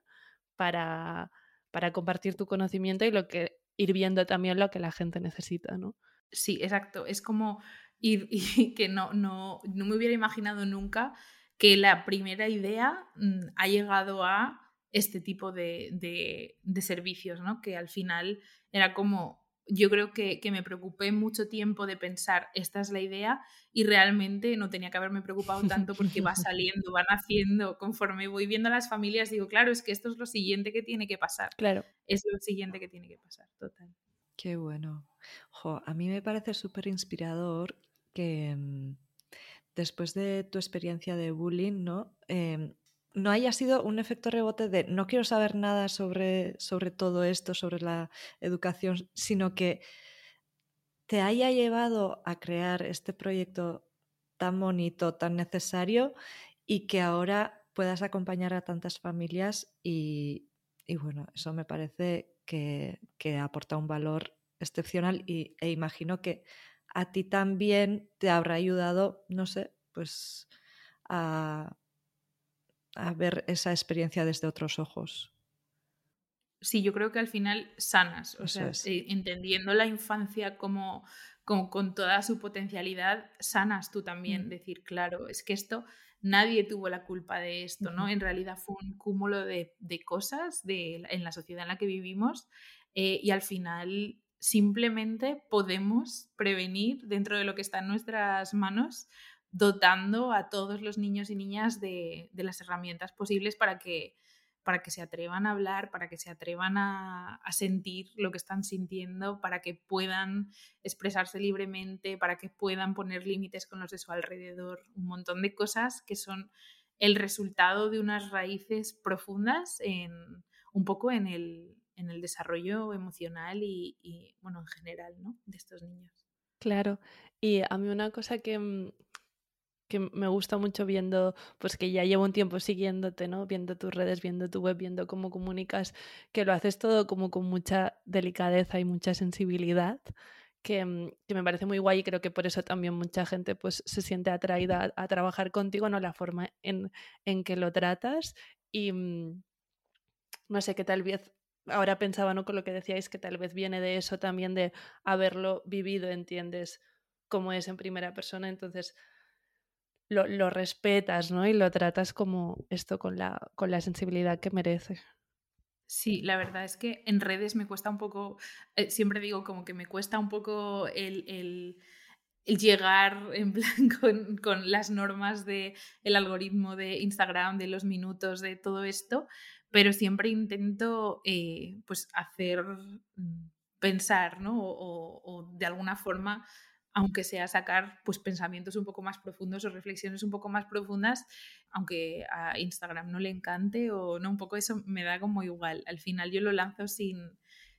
para, para compartir tu conocimiento y lo que ir viendo también lo que la gente necesita, ¿no? Sí, exacto. Es como ir y que no, no, no me hubiera imaginado nunca que la primera idea mm, ha llegado a este tipo de, de, servicios, ¿no? Que al final era como, yo creo que, que, me preocupé mucho tiempo de pensar, esta es la idea, y realmente no tenía que haberme preocupado tanto porque va saliendo, van haciendo, conforme voy viendo a las familias, digo, claro, es que esto es lo siguiente que tiene que pasar. Claro. Es lo siguiente que tiene que pasar, total. Qué bueno. Jo, a mí me parece súper inspirador que mm, después de tu experiencia de bullying, ¿no? Em, no haya sido un efecto rebote de no quiero saber nada sobre, sobre todo esto, sobre la educación, sino que te haya llevado a crear este proyecto tan bonito, tan necesario y que ahora puedas acompañar a tantas familias y, bueno, eso me parece que, que, aporta un valor excepcional y, e imagino que a ti también te habrá ayudado, no sé, pues a, a ver esa experiencia desde otros ojos. Sí, yo creo que al final sanas, o sea, eh, entendiendo la infancia como, como, con toda su potencialidad, sanas tú también, mm. decir, claro, es que esto, nadie tuvo la culpa de esto, ¿no? En realidad fue un cúmulo de, de cosas de, en la sociedad en la que vivimos eh, y al final simplemente podemos prevenir dentro de lo que está en nuestras manos dotando a todos los niños y niñas de, las herramientas posibles para que, para que se atrevan a hablar, para que se atrevan a, sentir lo que están sintiendo, para que puedan expresarse libremente, para que puedan poner límites con los de su alrededor, un montón de cosas que son el resultado de unas raíces profundas en un poco en el, desarrollo emocional y, y, bueno, en general, ¿no? De estos niños. Claro, y a mí una cosa que, mm, que me gusta mucho viendo, pues que ya llevo un tiempo siguiéndote, ¿no? Viendo tus redes, viendo tu web, viendo cómo comunicas, que lo haces todo como con mucha delicadeza y mucha sensibilidad. Que, mm, que, me parece muy guay y creo que por eso también mucha gente pues se siente atraída a, trabajar contigo, ¿no? La forma en, en que lo tratas y mm, no sé, qué tal vez ahora pensaba, ¿no? Con lo que decíais, que tal vez viene de eso también, de haberlo vivido, entiendes cómo es en primera persona, entonces lo, respetas, ¿no? Y lo tratas como esto con la, con la sensibilidad que merece. Sí, la verdad es que en redes me cuesta un poco, eh, siempre digo como que me cuesta un poco el, llegar en plan con, las normas del el algoritmo de Instagram, de los minutos, de todo esto, pero siempre intento eh, pues hacer mm, pensar, ¿no? o de alguna forma aunque sea sacar pues, pensamientos un poco más profundos o reflexiones un poco más profundas, aunque a Instagram no le encante o no, un poco eso me da como igual. Al final yo lo lanzo sin,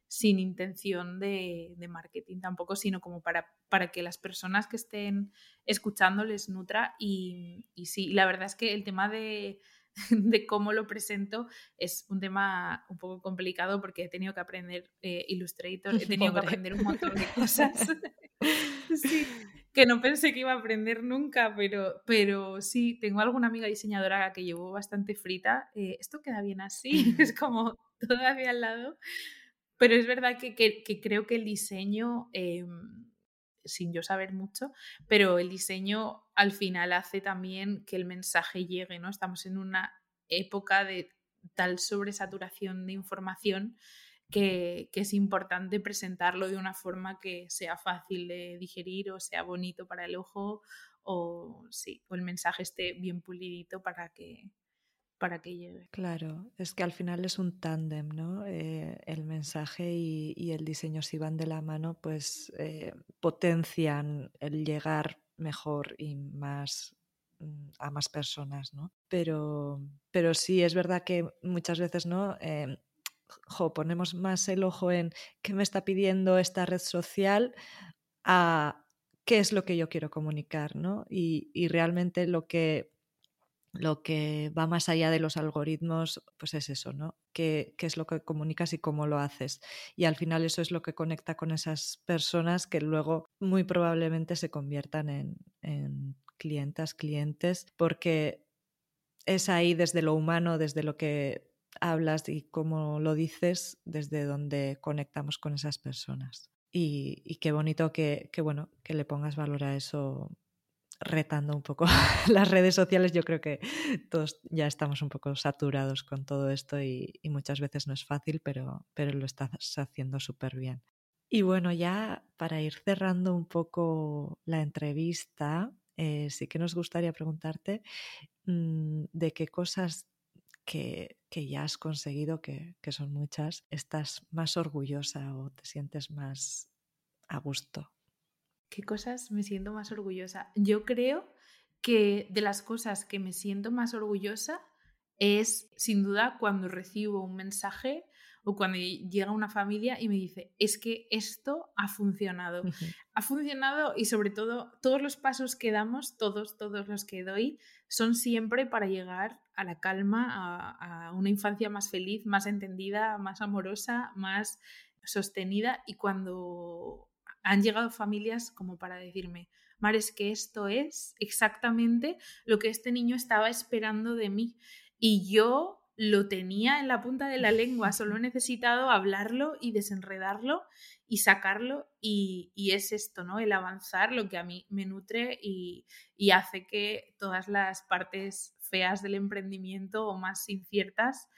sin intención de, marketing tampoco, sino como para, para que las personas que estén escuchando les nutra. Y, y sí, la verdad es que el tema de, de cómo lo presento es un tema un poco complicado porque he tenido que aprender eh, Illustrator, he tenido que aprender un montón de cosas. sí. que no pensé que iba a aprender nunca, pero, pero sí, tengo alguna amiga diseñadora que llevo bastante frita. Eh, esto queda bien así, es como todavía al lado. Pero es verdad que, que, creo que el diseño, em, sin yo saber mucho, pero el diseño al final hace también que el mensaje llegue, ¿no? Estamos en una época de tal sobresaturación de información que, es importante presentarlo de una forma que sea fácil de digerir o sea bonito para el ojo o, sí, o el mensaje esté bien pulidito para que, para que llegue. Claro, es que al final es un tándem, ¿no? Eh, el mensaje y, el diseño si van de la mano, pues eh, potencian el llegar mejor y más mm, a más personas, ¿no? Pero, pero sí es verdad que muchas veces, ¿no? Em, ponemos más el ojo en qué me está pidiendo esta red social a qué es lo que yo quiero comunicar, ¿no? Y, realmente lo que, lo que va más allá de los algoritmos, pues es eso, ¿no? ¿Qué, ¿Qué, es lo que comunicas y cómo lo haces? Y al final eso es lo que conecta con esas personas que luego muy probablemente se conviertan en, en clientas, clientes, porque es ahí desde lo humano, desde lo que hablas y cómo lo dices desde donde conectamos con esas personas. Y, qué bonito que, bueno, que le pongas valor a eso retando un poco las redes sociales. Yo creo que todos ya estamos un poco saturados con todo esto y, muchas veces no es fácil, pero, pero lo estás haciendo súper bien. Y bueno, ya para ir cerrando un poco la entrevista, eh, sí que nos gustaría preguntarte mm, de qué cosas que, ya has conseguido, que, son muchas, estás más orgullosa o te sientes más a gusto? ¿Qué cosas me siento más orgullosa? Yo creo que de las cosas que me siento más orgullosa es sin duda cuando recibo un mensaje o cuando llega una familia y me dice, es que esto ha funcionado. Ha funcionado y sobre todo todos los pasos que damos, todos, todos los que doy, son siempre para llegar a la calma, a, a una infancia más feliz, más entendida, más amorosa, más sostenida. Y cuando han llegado familias como para decirme, Mar, es que esto es exactamente lo que este niño estaba esperando de mí. Y yo lo tenía en la punta de la lengua, solo he necesitado hablarlo y desenredarlo y sacarlo y, es esto, ¿no? El avanzar lo que a mí me nutre y, hace que todas las partes feas del emprendimiento o más inciertas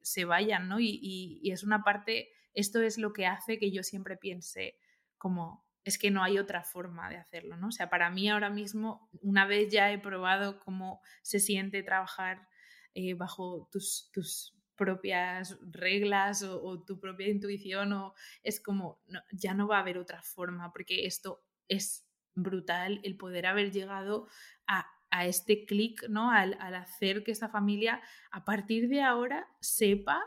se vayan, ¿no? Y, y es una parte, esto es lo que hace que yo siempre piense como es que no hay otra forma de hacerlo, ¿no? O sea, para mí ahora mismo, una vez ya he probado cómo se siente trabajar eh, bajo tus, tus propias reglas o, tu propia intuición o es como ya no va a haber otra forma porque esto es brutal el poder haber llegado a, a este clic, ¿no? Al, al, hacer que esta familia a partir de ahora sepa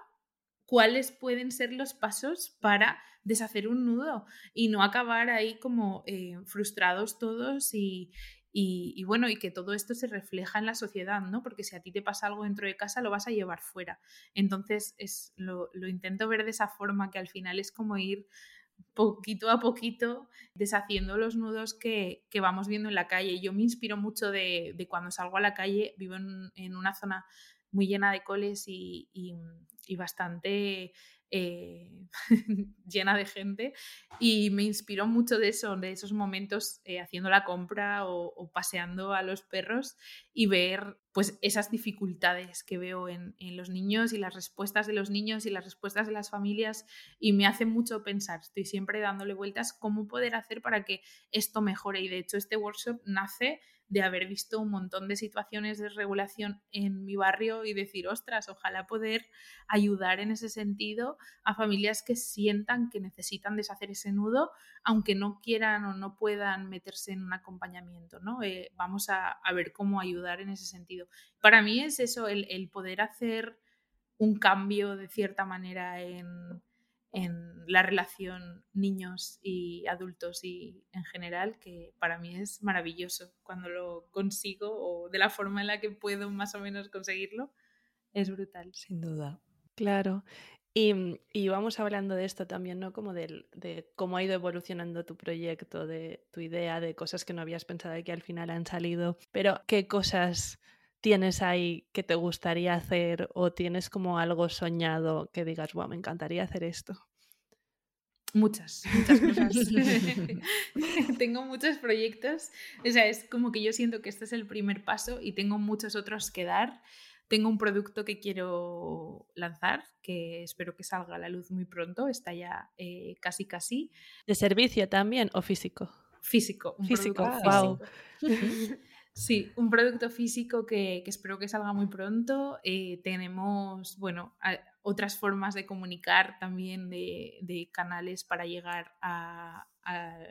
cuáles pueden ser los pasos para deshacer un nudo y no acabar ahí como eh, frustrados todos y, y, bueno, y que todo esto se refleja en la sociedad, ¿no? Porque si a ti te pasa algo dentro de casa, lo vas a llevar fuera. Entonces, es, lo, intento ver de esa forma, que al final es como ir poquito a poquito deshaciendo los nudos que, vamos viendo en la calle. Yo me inspiro mucho de, cuando salgo a la calle, vivo en, una zona muy llena de coles y, y bastante eh, llena de gente y me inspiró mucho de eso, de esos momentos eh, haciendo la compra o, paseando a los perros y ver pues esas dificultades que veo en, en, los niños y las respuestas de los niños y las respuestas de las familias y me hace mucho pensar, estoy siempre dándole vueltas cómo poder hacer para que esto mejore y de hecho este workshop nace de haber visto un montón de situaciones de regulación en mi barrio y decir, ostras, ojalá poder ayudar en ese sentido a familias que sientan que necesitan deshacer ese nudo, aunque no quieran o no puedan meterse en un acompañamiento, ¿no? Eh, vamos a, ver cómo ayudar en ese sentido. Para mí es eso, el poder hacer un cambio de cierta manera en en la relación niños y adultos y en general, que para mí es maravilloso cuando lo consigo o de la forma en la que puedo más o menos conseguirlo, es brutal. Sin duda. Claro. Y, y, vamos hablando de esto también, ¿no? Como de, de, cómo ha ido evolucionando tu proyecto, de tu idea, de cosas que no habías pensado y que al final han salido. Pero, ¿qué cosas tienes ahí que te gustaría hacer o tienes como algo soñado que digas, wow, me encantaría hacer esto? Muchas, muchas cosas. tengo muchos proyectos. O sea, es como que yo siento que este es el primer paso y tengo muchos otros que dar. Tengo un producto que quiero lanzar, que espero que salga a la luz muy pronto, está ya eh, casi casi. ¿De servicio también o físico? Físico, un físico. wow. Sí, un producto físico que, espero que salga muy pronto. Eh, tenemos, bueno, otras formas de comunicar también de, canales para llegar a,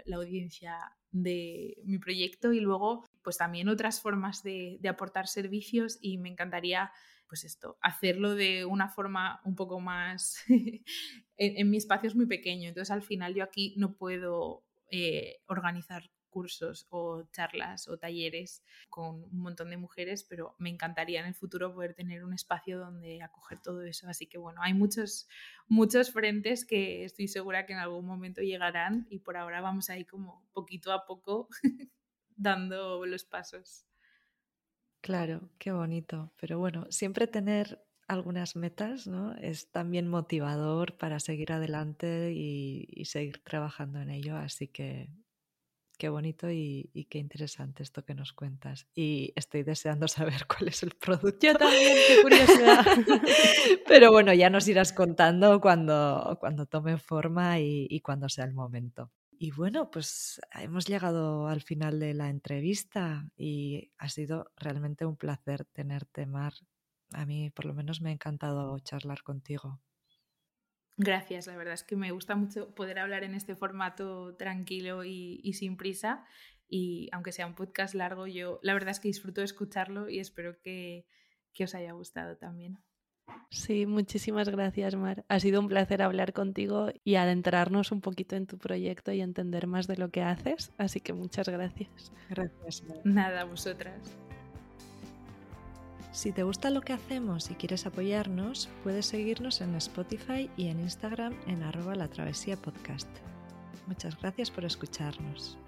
la audiencia de mi proyecto y luego pues también otras formas de, aportar servicios y me encantaría pues esto, hacerlo de una forma un poco más en, mi espacio es muy pequeño, entonces al final yo aquí no puedo eh, organizar cursos o charlas o talleres con un montón de mujeres, pero me encantaría en el futuro poder tener un espacio donde acoger todo eso. Así que bueno, hay muchos, muchos frentes que estoy segura que en algún momento llegarán y por ahora vamos ahí como poquito a poco dando los pasos. Claro, qué bonito. Pero bueno, siempre tener algunas metas, ¿no? Es también motivador para seguir adelante y, y, seguir trabajando en ello. Así que Qué bonito y, qué interesante esto que nos cuentas. Y estoy deseando saber cuál es el producto. Yo también, qué curiosidad. Pero bueno, ya nos irás contando cuando, cuando tome forma y, y cuando sea el momento. Y bueno, pues hemos llegado al final de la entrevista y ha sido realmente un placer tenerte, Mar. A mí por lo menos me ha encantado charlar contigo. Gracias, la verdad es que me gusta mucho poder hablar en este formato tranquilo y, sin prisa. Y aunque sea un podcast largo, yo la verdad es que disfruto de escucharlo y espero que, que os haya gustado también. Sí, muchísimas gracias, Mar. Ha sido un placer hablar contigo y adentrarnos un poquito en tu proyecto y entender más de lo que haces. Así que muchas gracias. Gracias, Mar. Nada, vosotras. Si te gusta lo que hacemos y quieres apoyarnos, puedes seguirnos en Spotify y en Instagram en arroba la travesía podcast. Muchas gracias por escucharnos.